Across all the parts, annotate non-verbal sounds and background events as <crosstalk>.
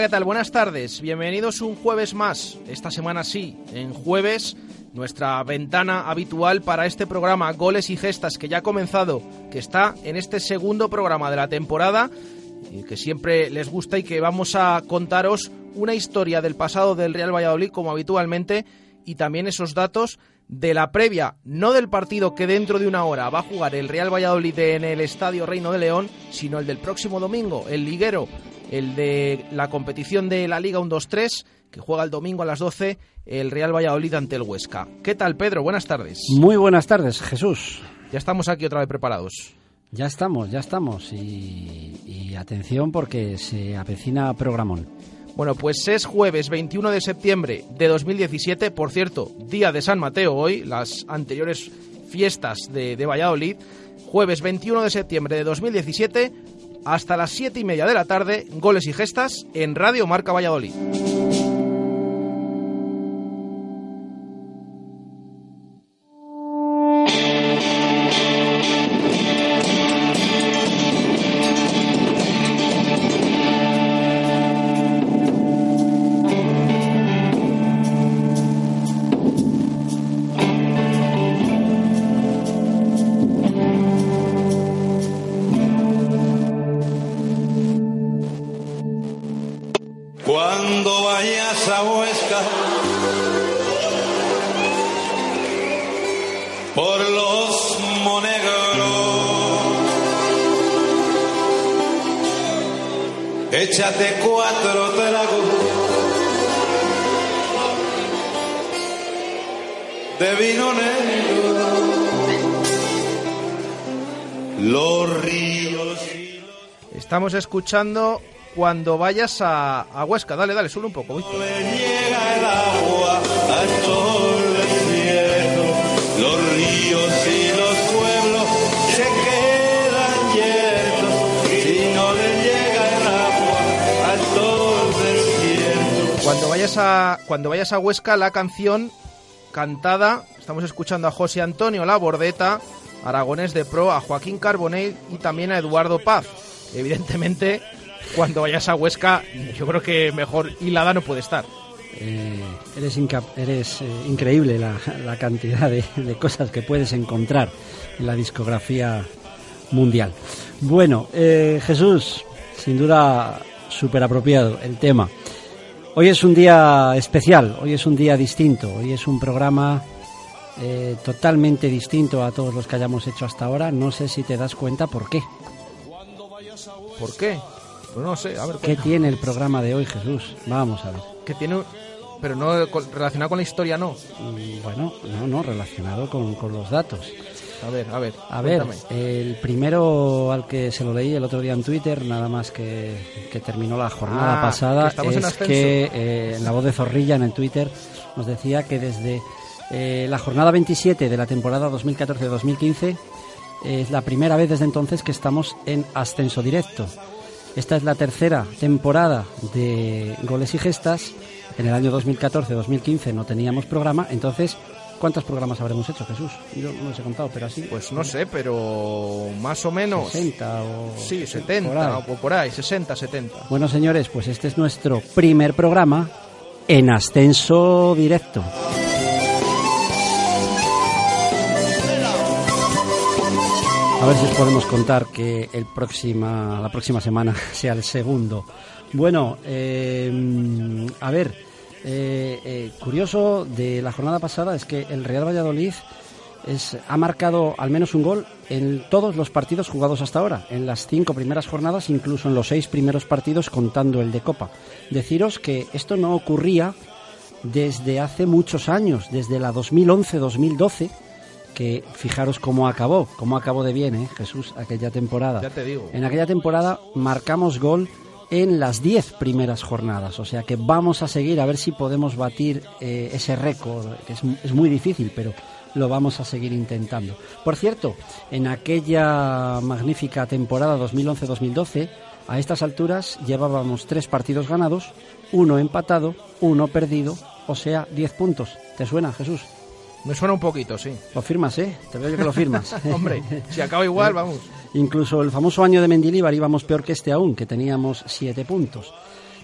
¿Qué tal? Buenas tardes. Bienvenidos un jueves más. Esta semana sí, en jueves, nuestra ventana habitual para este programa Goles y Gestas que ya ha comenzado, que está en este segundo programa de la temporada que siempre les gusta y que vamos a contaros una historia del pasado del Real Valladolid como habitualmente y también esos datos de la previa, no del partido que dentro de una hora va a jugar el Real Valladolid en el Estadio Reino de León, sino el del próximo domingo, el liguero el de la competición de la Liga 1-2-3, que juega el domingo a las 12, el Real Valladolid ante el Huesca. ¿Qué tal, Pedro? Buenas tardes. Muy buenas tardes, Jesús. Ya estamos aquí otra vez preparados. Ya estamos, ya estamos. Y, y atención porque se avecina programón. Bueno, pues es jueves 21 de septiembre de 2017, por cierto, día de San Mateo hoy, las anteriores fiestas de, de Valladolid. Jueves 21 de septiembre de 2017, hasta las 7 y media de la tarde, goles y gestas en Radio Marca Valladolid. Échate cuatro tragos de vino negro. Los ríos Estamos escuchando cuando vayas a, a Huesca. Dale, dale, sube un poco, Víctor. le llega el agua a vayas a cuando vayas a Huesca, la canción cantada, estamos escuchando a José Antonio Labordeta, Aragonés de Pro, a Joaquín Carbonell y también a Eduardo Paz. Evidentemente, cuando vayas a Huesca, yo creo que mejor hilada no puede estar. Eh, eres eres eh, increíble la, la cantidad de, de cosas que puedes encontrar en la discografía mundial. Bueno, eh, Jesús, sin duda súper apropiado el tema. Hoy es un día especial, hoy es un día distinto, hoy es un programa eh, totalmente distinto a todos los que hayamos hecho hasta ahora. No sé si te das cuenta por qué. ¿Por qué? Pues no sé, a ver. ¿Qué tiene el programa de hoy, Jesús? Vamos a ver. Que tiene, un- pero no relacionado con la historia, no. Mm, Bueno, no, no, relacionado con, con los datos. A ver, a ver. A ver, el primero al que se lo leí el otro día en Twitter, nada más que, que terminó la jornada Ah, pasada, que estamos en es que eh, la voz de Zorrilla en el Twitter nos decía que desde eh, la jornada 27 de la temporada 2014-2015 es la primera vez desde entonces que estamos en ascenso directo. Esta es la tercera temporada de Goles y Gestas. En el año 2014-2015 no teníamos programa, entonces ¿Cuántos programas habremos hecho, Jesús? Yo no los he contado, pero así. Pues no sé, pero más o menos. 60 o. Sí, 70, o por ahí, 60, 70. Bueno, señores, pues este es nuestro primer programa en ascenso directo. A ver si os podemos contar que el próxima, la próxima semana <laughs> sea el segundo. Bueno, eh, a ver eh, eh, curioso de la jornada pasada es que el Real Valladolid es, ha marcado al menos un gol en todos los partidos jugados hasta ahora, en las cinco primeras jornadas, incluso en los seis primeros partidos contando el de Copa. Deciros que esto no ocurría desde hace muchos años, desde la 2011-2012, que fijaros cómo acabó, cómo acabó de bien, ¿eh? Jesús, aquella temporada. Ya te digo. En aquella temporada marcamos gol en las diez primeras jornadas, o sea que vamos a seguir a ver si podemos batir eh, ese récord, que es, es muy difícil, pero lo vamos a seguir intentando. Por cierto, en aquella magnífica temporada 2011-2012, a estas alturas llevábamos tres partidos ganados, uno empatado, uno perdido, o sea, 10 puntos. ¿Te suena, Jesús? Me suena un poquito, sí. Lo firmas, ¿eh? Te veo yo que lo firmas. <laughs> Hombre, si acaba igual, vamos. Incluso el famoso año de Mendilibar íbamos peor que este aún, que teníamos 7 puntos.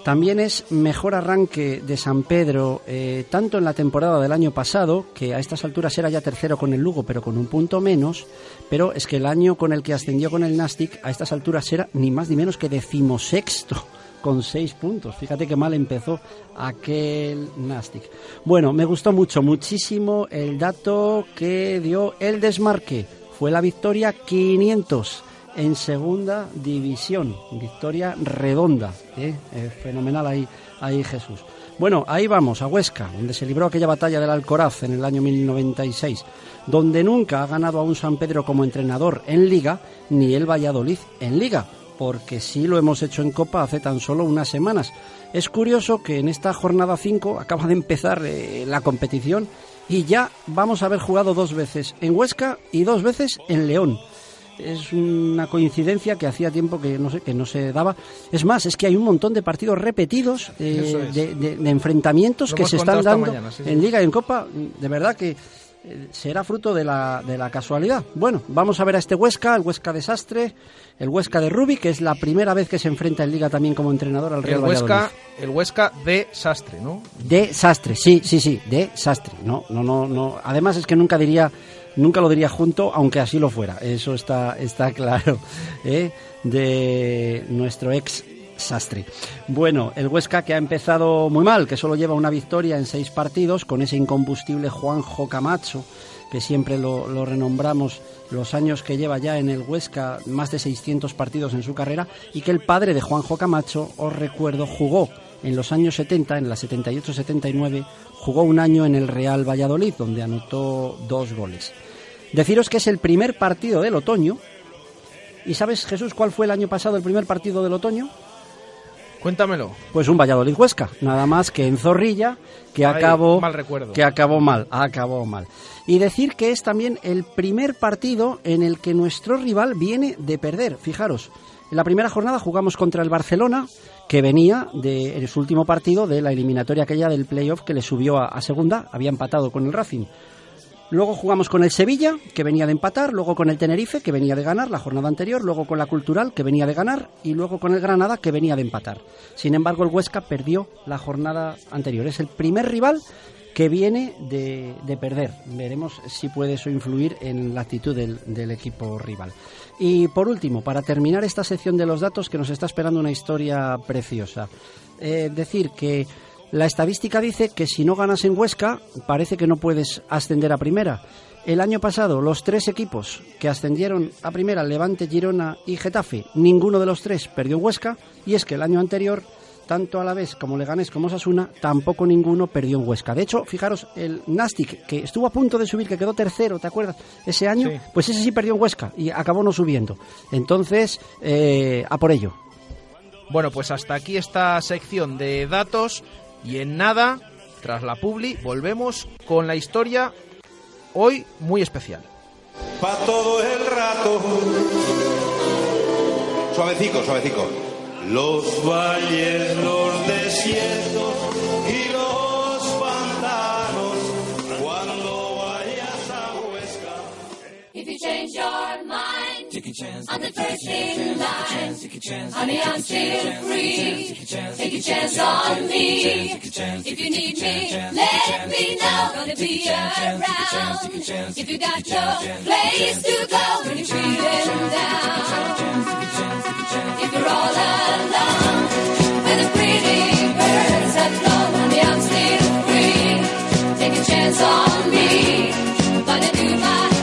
También es mejor arranque de San Pedro, eh, tanto en la temporada del año pasado, que a estas alturas era ya tercero con el Lugo, pero con un punto menos, pero es que el año con el que ascendió con el Nastic, a estas alturas era ni más ni menos que decimosexto, con seis puntos. Fíjate qué mal empezó aquel Nastic. Bueno, me gustó mucho, muchísimo el dato que dio el desmarque. Fue la victoria 500 en segunda división. Victoria redonda. Eh, fenomenal ahí, ahí Jesús. Bueno, ahí vamos, a Huesca, donde se libró aquella batalla del Alcoraz en el año 1096, donde nunca ha ganado a un San Pedro como entrenador en liga, ni el Valladolid en liga, porque sí lo hemos hecho en Copa hace tan solo unas semanas. Es curioso que en esta jornada 5 acaba de empezar eh, la competición y ya vamos a haber jugado dos veces en Huesca y dos veces en León es una coincidencia que hacía tiempo que no sé que no se daba. Es más, es que hay un montón de partidos repetidos eh, es. de, de- de enfrentamientos Lo que se están dando mañana, sí, sí. en Liga y en Copa. De verdad que será fruto de la, de la casualidad. Bueno, vamos a ver a este Huesca, el Huesca desastre, el Huesca de Rubi, que es la primera vez que se enfrenta en Liga también como entrenador al Real El Huesca, Valladolid. el Huesca de Sastre, ¿no? De Sastre, sí, sí, sí, de Sastre. No, no, no, no. Además es que nunca diría, nunca lo diría junto, aunque así lo fuera. Eso está, está claro. ¿eh? De nuestro ex Sastre. Bueno, el Huesca que ha empezado muy mal, que solo lleva una victoria en seis partidos, con ese incombustible Juanjo Camacho, que siempre lo, renombramos los años que lleva ya en el Huesca, más de 600 partidos en su carrera, y que el padre de Juanjo Camacho, os recuerdo, jugó en los años 70, en la 78-79, jugó un año en el Real Valladolid, donde anotó dos goles. Deciros que es el primer partido del otoño. ¿Y sabes, Jesús, cuál fue el año pasado el primer partido del otoño? Cuéntamelo. Pues un Valladolid Huesca, nada más que en Zorrilla, que Ay, acabó mal recuerdo. que acabó mal, acabó mal. Y decir que es también el primer partido en el que nuestro rival viene de perder. Fijaros, en la primera jornada jugamos contra el Barcelona, que venía de en su último partido de la eliminatoria aquella del playoff que le subió a, a segunda, había empatado con el Racing. Luego jugamos con el Sevilla, que venía de empatar, luego con el Tenerife, que venía de ganar la jornada anterior, luego con la Cultural, que venía de ganar, y luego con el Granada, que venía de empatar. Sin embargo, el Huesca perdió la jornada anterior. Es el primer rival que viene de, de perder. Veremos si puede eso influir en la actitud del, del equipo rival. Y por último, para terminar esta sección de los datos, que nos está esperando una historia preciosa. Eh, decir que la estadística dice que si no ganas en Huesca, parece que no puedes ascender a primera. El año pasado, los tres equipos que ascendieron a primera, Levante, Girona y Getafe, ninguno de los tres perdió en Huesca. Y es que el año anterior, tanto a la vez como Leganés como Sasuna, tampoco ninguno perdió en Huesca. De hecho, fijaros, el Nastic, que estuvo a punto de subir, que quedó tercero, ¿te acuerdas? Ese año, Sí. pues ese sí perdió en Huesca y acabó no subiendo. Entonces, eh, a por ello. Bueno, pues hasta aquí esta sección de datos y en nada, tras la publi, volvemos con la historia hoy muy especial. Pa' todo el rato. Suavecico, suavecico. Los valles, los desiertos y los Cuando vayas a Huesca. If you change your On the first in line, honey, I'm still free. Take a chance on me. If you need me, let me know. Gonna be around. If you got no place to go when you're feeling down. If you're all alone, when the pretty birds have flown, honey, I'm still free. Take a chance on me. Gonna do my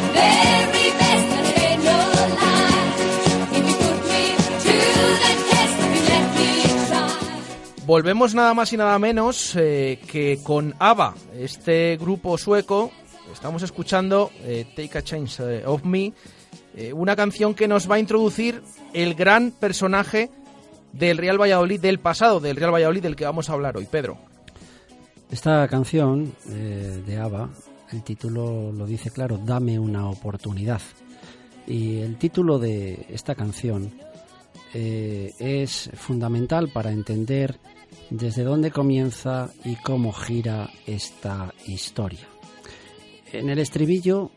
Volvemos nada más y nada menos eh, que con ABBA, este grupo sueco. Estamos escuchando eh, Take a Chance eh, of Me, una canción que nos va a introducir el gran personaje del Real Valladolid del pasado, del Real Valladolid del que vamos a hablar hoy, Pedro. Esta canción de ABBA, el título lo dice claro, Dame una oportunidad. Y el título de esta canción es fundamental para entender desde dónde comienza y cómo gira esta historia. En el estribillo,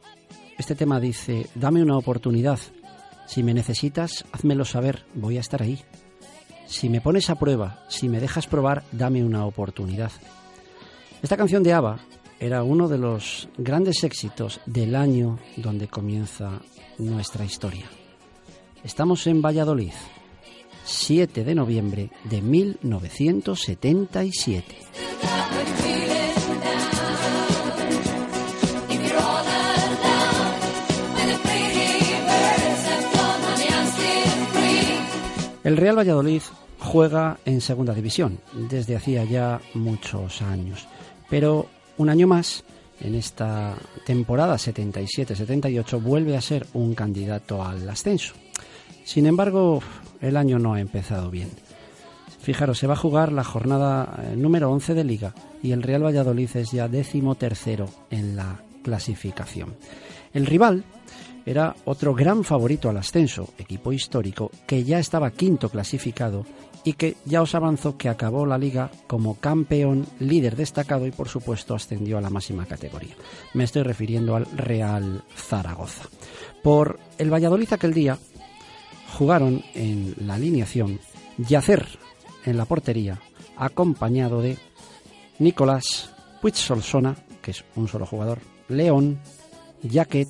este tema dice, dame una oportunidad. Si me necesitas, házmelo saber, voy a estar ahí. Si me pones a prueba, si me dejas probar, dame una oportunidad. Esta canción de ABBA era uno de los grandes éxitos del año donde comienza nuestra historia. Estamos en Valladolid, 7 de noviembre de 1977. If you're all alone, when the pretty birds have flown, honey, I'm still free. El Real Valladolid juega en Segunda División desde hacía ya muchos años, pero un año más, en esta temporada 77-78, vuelve a ser un candidato al ascenso. Sin embargo, el año no ha empezado bien. Fijaros, se va a jugar la jornada eh, número 11 de Liga y el Real Valladolid es ya décimo tercero en la clasificación. El rival era otro gran favorito al ascenso, equipo histórico, que ya estaba quinto clasificado y que ya os avanzó que acabó la liga como campeón, líder destacado y por supuesto ascendió a la máxima categoría. Me estoy refiriendo al Real Zaragoza. Por el Valladolid aquel día jugaron en la alineación Yacer en la portería, acompañado de Nicolás Puigsolsona, que es un solo jugador, León, Jaquet,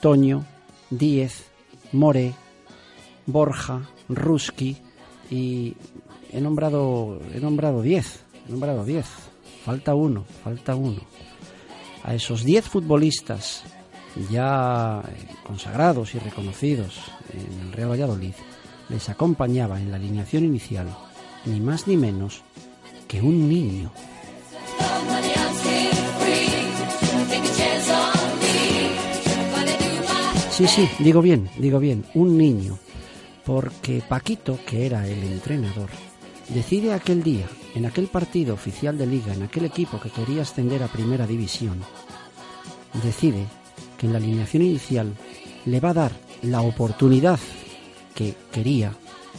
Toño, Díez, More, Borja, Ruski y he nombrado he nombrado 10, he nombrado 10. Falta uno, falta uno. A esos 10 futbolistas ya eh, consagrados y reconocidos en el Real Valladolid les acompañaba en la alineación inicial ni más ni menos que un niño. Sí, sí, digo bien, digo bien, un niño. Porque Paquito, que era el entrenador, decide aquel día, en aquel partido oficial de liga, en aquel equipo que quería ascender a primera división, decide que en la alineación inicial le va a dar la oportunidad que quería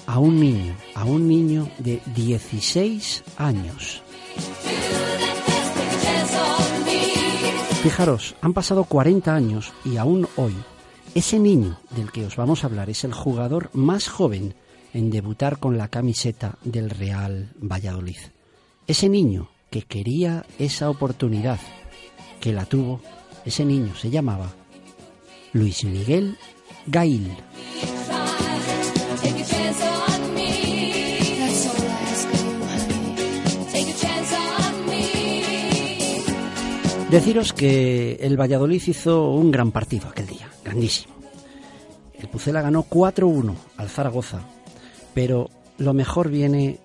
a un niño, a un niño de 16 años. Fijaros, han pasado 40 años y aún hoy, ese niño del que os vamos a hablar es el jugador más joven en debutar con la camiseta del Real Valladolid. Ese niño que quería esa oportunidad, que la tuvo, ese niño se llamaba Luis Miguel Gail. Deciros que el Valladolid hizo un gran partido aquel día, grandísimo. El Pucela ganó 4-1 al Zaragoza, pero lo mejor viene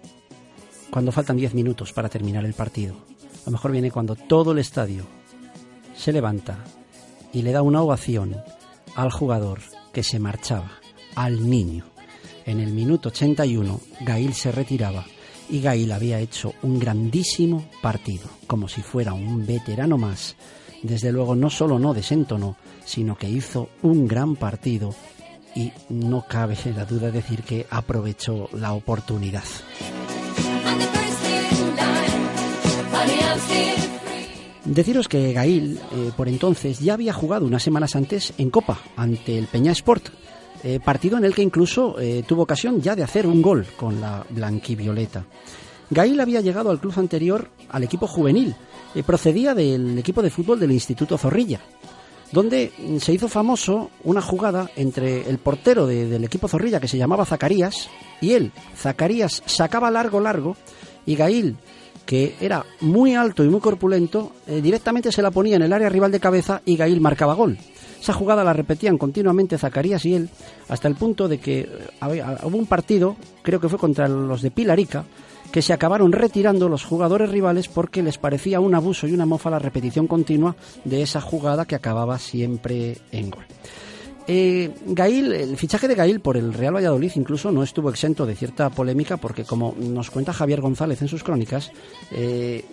cuando faltan 10 minutos para terminar el partido. Lo mejor viene cuando todo el estadio se levanta y le da una ovación al jugador que se marchaba, al niño. En el minuto 81, Gail se retiraba y Gail había hecho un grandísimo partido, como si fuera un veterano más. Desde luego no solo no desentonó, sino que hizo un gran partido y no cabe la duda de decir que aprovechó la oportunidad. Deciros que Gail, eh, por entonces, ya había jugado unas semanas antes en Copa ante el Peña Sport. eh, partido en el que incluso eh, tuvo ocasión ya de hacer un gol con la blanquivioleta. Gail había llegado al club anterior al equipo juvenil, eh, procedía del equipo de fútbol del Instituto Zorrilla, donde mm, se hizo famoso una jugada entre el portero de- del equipo Zorrilla que se llamaba Zacarías y él. Zacarías sacaba largo, largo y Gail, que era muy alto y muy corpulento, eh, directamente se la ponía en el área rival de cabeza y Gail marcaba gol. Esa jugada la repetían continuamente Zacarías y él hasta el punto de que eh, había- hubo un partido, creo que fue contra los de Pilarica, que se acabaron retirando los jugadores rivales porque les parecía un abuso y una mofa la repetición continua de esa jugada que acababa siempre en gol. Eh, Gail, el fichaje de Gail por el Real Valladolid incluso no estuvo exento de cierta polémica porque como nos cuenta Javier González en sus crónicas, eh,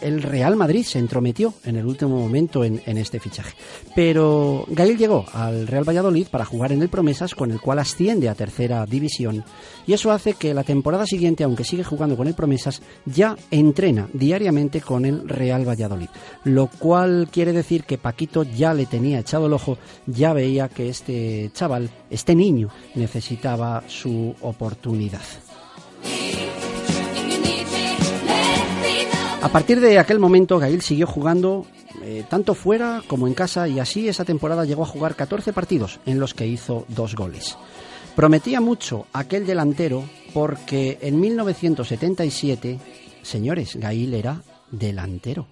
el Real Madrid se entrometió en el último momento en, en este fichaje. Pero Gail llegó al Real Valladolid para jugar en el Promesas con el cual asciende a tercera división y eso hace que la temporada siguiente, aunque sigue jugando con el Promesas, ya entrena diariamente con el Real Valladolid. Lo cual quiere decir que Paquito ya le tenía echado el ojo, ya veía que este chaval, este niño, necesitaba su oportunidad. A partir de aquel momento, Gail siguió jugando eh, tanto fuera como en casa y así esa temporada llegó a jugar 14 partidos en los que hizo dos goles. Prometía mucho aquel delantero porque en 1977, señores, Gail era delantero.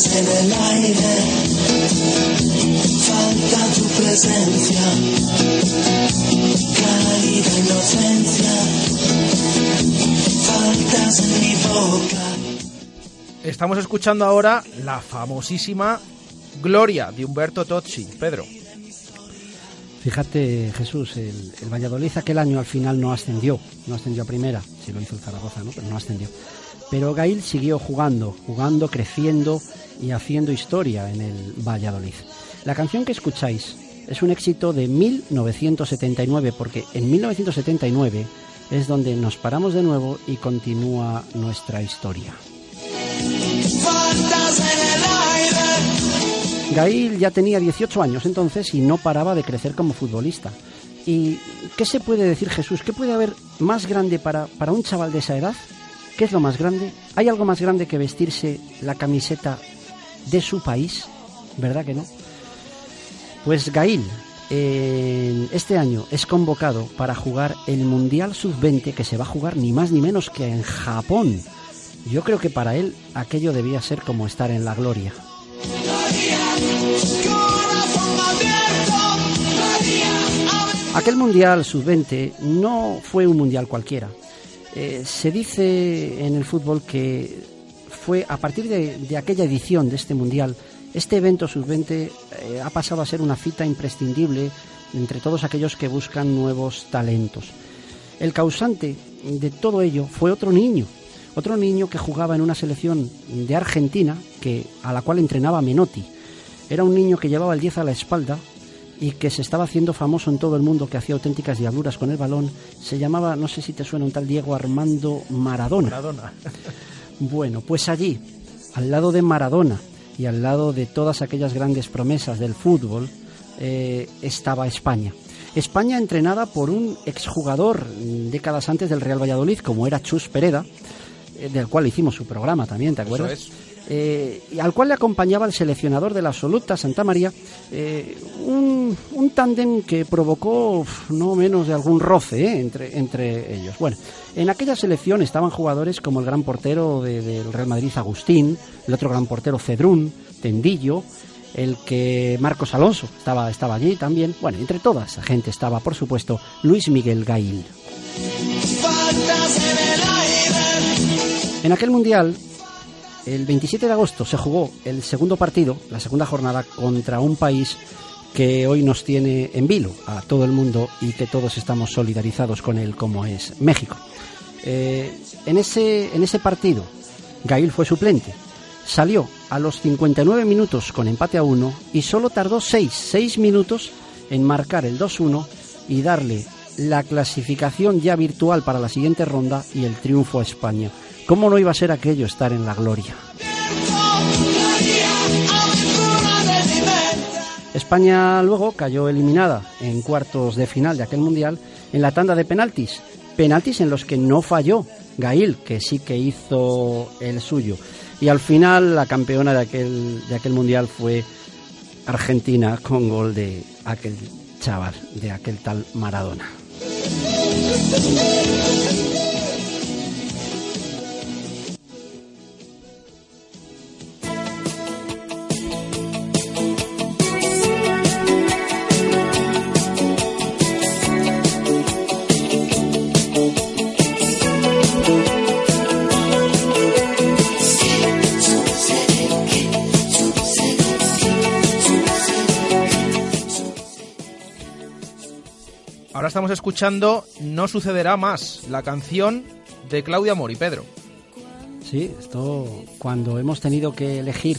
Faltas en el aire, falta tu presencia, cálida inocencia, faltas en mi boca. Estamos escuchando ahora la famosísima Gloria de Humberto Tozzi. Pedro. Fíjate, Jesús, el, el Valladolid aquel año al final no ascendió, no ascendió a primera, si lo hizo el Zaragoza, ¿no? Pero no ascendió. Pero Gail siguió jugando, jugando, creciendo y haciendo historia en el Valladolid. La canción que escucháis es un éxito de 1979, porque en 1979 es donde nos paramos de nuevo y continúa nuestra historia. Gail ya tenía 18 años entonces y no paraba de crecer como futbolista. ¿Y qué se puede decir Jesús? ¿Qué puede haber más grande para, para un chaval de esa edad? ¿Qué es lo más grande? ¿Hay algo más grande que vestirse la camiseta de su país? ¿Verdad que no? Pues Gail este año es convocado para jugar el Mundial Sub-20 que se va a jugar ni más ni menos que en Japón. Yo creo que para él aquello debía ser como estar en la gloria. Aquel Mundial Sub-20 no fue un Mundial cualquiera. Eh, se dice en el fútbol que fue a partir de, aquella edición de este Mundial, este evento Sub-20 eh, ha pasado a ser una cita imprescindible entre todos aquellos que buscan nuevos talentos. El causante de todo ello fue otro niño, otro niño que jugaba en una selección de Argentina que, a la cual entrenaba Menotti. Era un niño que llevaba el 10 a la espalda y que se estaba haciendo famoso en todo el mundo, que hacía auténticas diabluras con el balón. Se llamaba, no sé si te suena un tal Diego Armando Maradona. Maradona. <laughs> Bueno, pues allí, al lado de Maradona y al lado de todas aquellas grandes promesas del fútbol, eh, estaba España. España entrenada por un exjugador décadas antes del Real Valladolid, como era Chus Pereda, eh, del cual hicimos su programa también, ¿te acuerdas? es. Eh, y al cual le acompañaba el seleccionador de la absoluta Santa María, eh, un, un tándem que provocó uf, no menos de algún roce eh, entre, entre ellos. Bueno, en aquella selección estaban jugadores como el gran portero de- del Real Madrid, Agustín, el otro gran portero, Cedrún, Tendillo, el que Marcos Alonso estaba, estaba allí también. Bueno, entre toda esa gente estaba, por supuesto, Luis Miguel Gail. En aquel mundial, el 27 de agosto se jugó el segundo partido, la segunda jornada, contra un país que hoy nos tiene en vilo a todo el mundo y que todos estamos solidarizados con él, como es México. Eh, en, ese, en ese partido, Gail fue suplente Salió a los 59 minutos con empate a 1 y solo tardó 6, 6 minutos en marcar el 2-1 y darle la clasificación ya virtual para la siguiente ronda y el triunfo a España. ¿Cómo no iba a ser aquello estar en la gloria? España luego cayó eliminada en cuartos de final de aquel mundial en la tanda de penaltis. Penaltis en los que no falló Gail, que sí que hizo el suyo. Y al final la campeona de aquel, de aquel mundial fue Argentina con gol de aquel chaval, de aquel tal Maradona. Escuchando No sucederá más, la canción de Claudia Mori, Pedro. Sí, esto cuando hemos tenido que elegir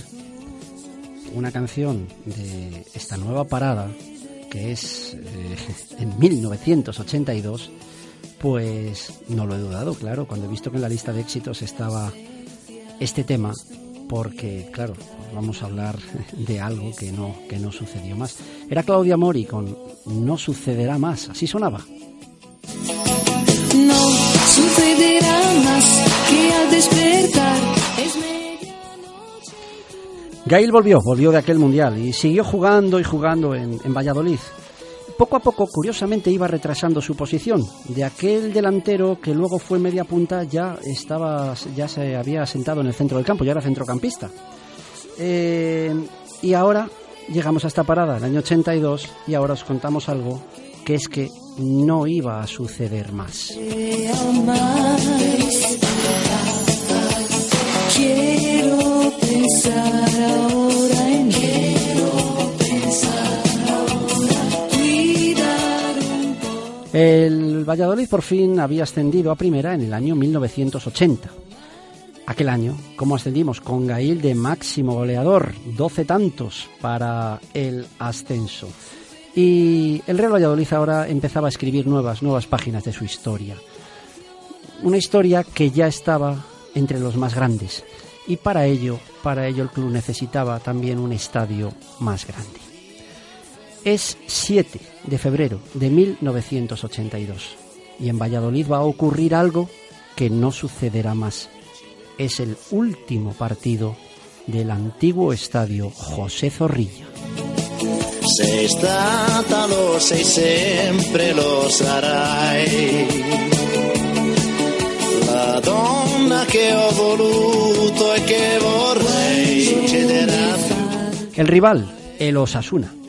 una canción de esta nueva parada, que es eh, <laughs> en 1982, pues no lo he dudado, claro, cuando he visto que en la lista de éxitos estaba este tema, porque claro, vamos a hablar <laughs> de algo que no, que no sucedió más. Era Claudia Mori con No sucederá más, así sonaba. No sucederá más que al despertar es medianoche. Gail volvió, volvió de aquel mundial y siguió jugando y jugando en, en Valladolid. Poco a poco, curiosamente, iba retrasando su posición. De aquel delantero que luego fue media punta, ya estaba, ya se había sentado en el centro del campo, ya era centrocampista. Eh, y ahora llegamos a esta parada, el año 82, y ahora os contamos algo que es que no iba a suceder más. Quiero pensar ahora El Valladolid por fin había ascendido a primera en el año 1980. Aquel año, como ascendimos con Gail de máximo goleador, 12 tantos para el ascenso. Y el Real Valladolid ahora empezaba a escribir nuevas, nuevas páginas de su historia. Una historia que ya estaba entre los más grandes. Y para ello, para ello el club necesitaba también un estadio más grande. Es 7 de febrero de 1982 y en Valladolid va a ocurrir algo que no sucederá más. Es el último partido del antiguo estadio José Zorrilla. Sei stata, lo sei sempre, lo sarai. La donna che ho voluto e vorrei succederà. El rival, el Osasuna.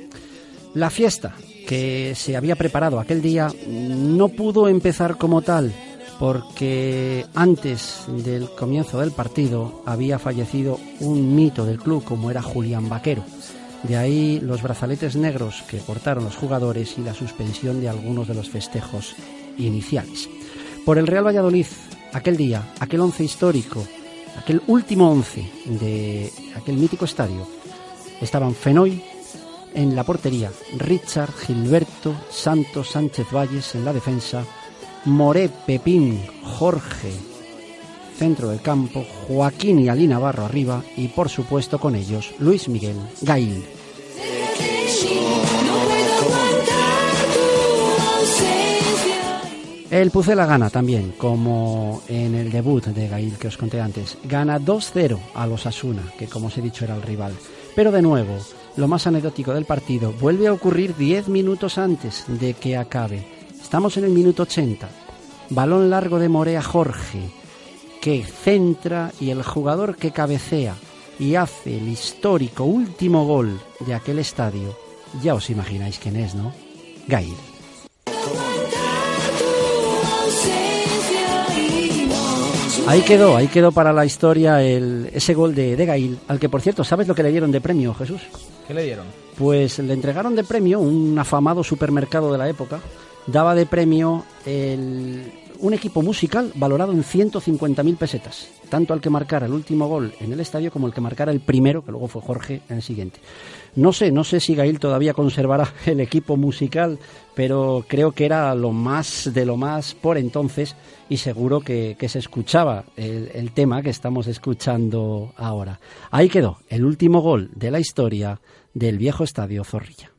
La fiesta que se había preparado aquel día no pudo empezar como tal porque antes del comienzo del partido había fallecido un mito del club como era Julián Vaquero. De ahí los brazaletes negros que portaron los jugadores y la suspensión de algunos de los festejos iniciales. Por el Real Valladolid, aquel día, aquel once histórico, aquel último once de aquel mítico estadio, estaban Fenoy en la portería, Richard, Gilberto, Santos, Sánchez Valles en la defensa, Moré, Pepín, Jorge, centro del campo, Joaquín y Ali Navarro arriba y por supuesto con ellos Luis Miguel Gail. El Pucela gana también, como en el debut de Gail que os conté antes. Gana 2-0 a los Asuna, que como os he dicho era el rival. Pero de nuevo, lo más anecdótico del partido vuelve a ocurrir 10 minutos antes de que acabe. Estamos en el minuto 80. Balón largo de Morea Jorge, que centra y el jugador que cabecea y hace el histórico último gol de aquel estadio. Ya os imagináis quién es, ¿no? Gail. Ahí quedó, ahí quedó para la historia ese gol de Gail, al que por cierto, ¿sabes lo que le dieron de premio, Jesús? ¿Qué le dieron? Pues le entregaron de premio un afamado supermercado de la época, daba de premio el- un equipo musical valorado en 150.000 pesetas, tanto al que marcara el último gol en el estadio como el que marcara el primero, que luego fue Jorge, en el siguiente. No sé, no sé si Gail todavía conservará <laughs> el equipo musical, pero creo que era lo más de lo más por entonces y seguro que, se escuchaba el tema que estamos escuchando ahora. Ahí quedó el último gol de la historia del viejo estadio Zorrilla.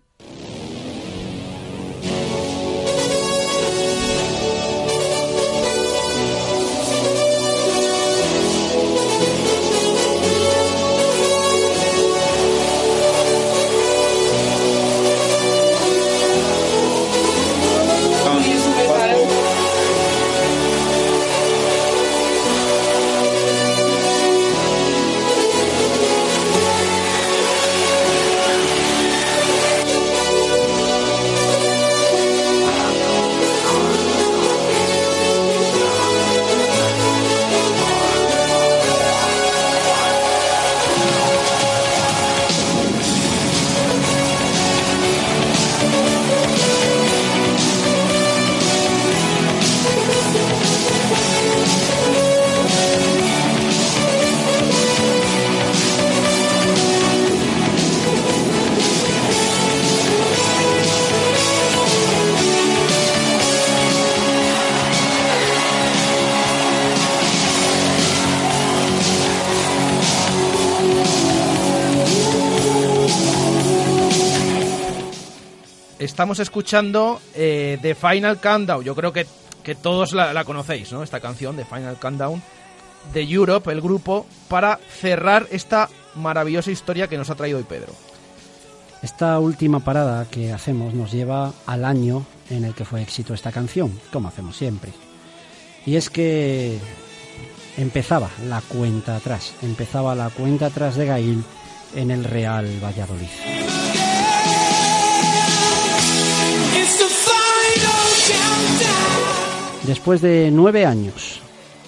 Estamos escuchando eh, The Final Countdown. Yo creo que, que todos la, la conocéis, ¿no? Esta canción, The Final Countdown, de Europe, el grupo, para cerrar esta maravillosa historia que nos ha traído hoy Pedro. Esta última parada que hacemos nos lleva al año en el que fue éxito esta canción, como hacemos siempre. Y es que empezaba la cuenta atrás, empezaba la cuenta atrás de Gail en el Real Valladolid. Después de nueve años,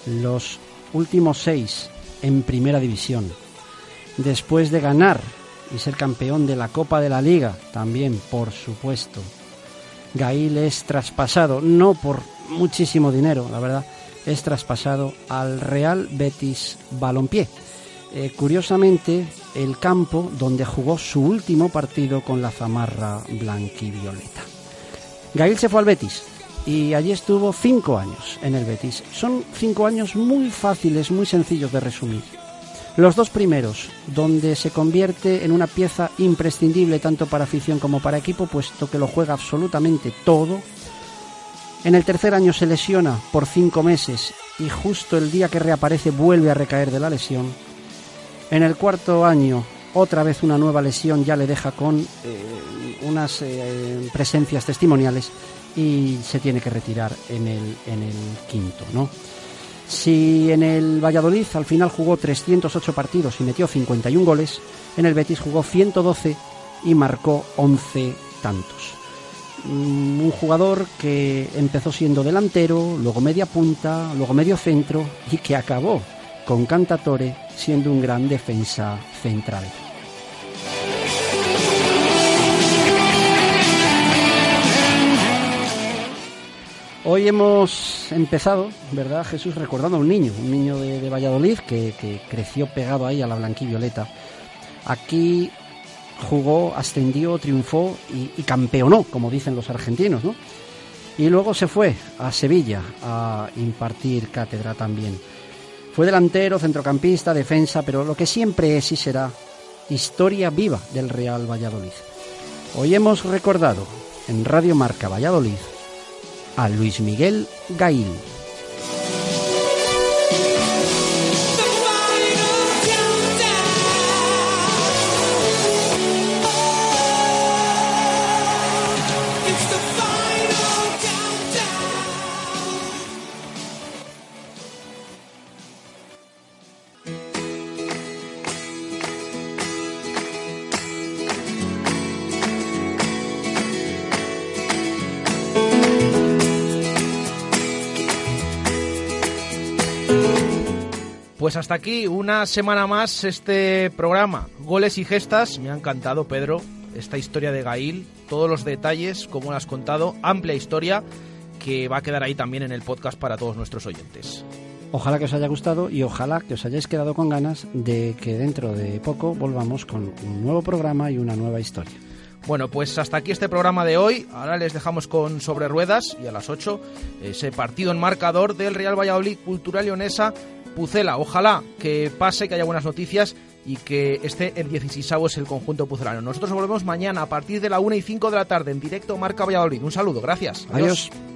los últimos seis en primera división, después de ganar y ser campeón de la Copa de la Liga, también por supuesto, Gail es traspasado, no por muchísimo dinero, la verdad, es traspasado al Real Betis Balompié. Eh, curiosamente, el campo donde jugó su último partido con la zamarra blanquivioleta. Gail se fue al Betis y allí estuvo cinco años en el Betis. Son cinco años muy fáciles, muy sencillos de resumir. Los dos primeros, donde se convierte en una pieza imprescindible tanto para afición como para equipo, puesto que lo juega absolutamente todo. En el tercer año se lesiona por cinco meses y justo el día que reaparece vuelve a recaer de la lesión. En el cuarto año, otra vez una nueva lesión ya le deja con eh, unas eh, presencias testimoniales y se tiene que retirar en el, en el quinto, ¿no? Si en el Valladolid al final jugó 308 partidos y metió 51 goles, en el Betis jugó 112 y marcó 11 tantos. Mm, Un jugador que empezó siendo delantero, luego media punta, luego medio centro y que acabó con Cantatore siendo un gran defensa central. Hoy hemos empezado, ¿verdad, Jesús? Recordando a un niño, un niño de, Valladolid que, que creció pegado ahí a la blanquivioleta. Aquí jugó, ascendió, triunfó y, y campeonó, como dicen los argentinos, ¿no? Y luego se fue a Sevilla a impartir cátedra también. Fue delantero, centrocampista, defensa, pero lo que siempre es y será historia viva del Real Valladolid. Hoy hemos recordado en Radio Marca Valladolid a Luis Miguel Gail. Pues hasta aquí una semana más este programa. Goles y gestas. Me ha encantado, Pedro, esta historia de Gail, todos los detalles, como lo has contado, amplia historia. que va a quedar ahí también en el podcast para todos nuestros oyentes. Ojalá que os haya gustado y ojalá que os hayáis quedado con ganas de que dentro de poco volvamos con un nuevo programa y una nueva historia. Bueno, pues hasta aquí este programa de hoy. Ahora les dejamos con Sobre Ruedas y a las 8 ese partido en marcador del Real Valladolid Cultural Leonesa Pucela. Ojalá que pase, que haya buenas noticias y que esté en 16 el conjunto pucelano. Nosotros nos volvemos mañana a partir de la 1 y 5 de la tarde en directo Marca Valladolid. Un saludo, gracias. Adiós. ¿No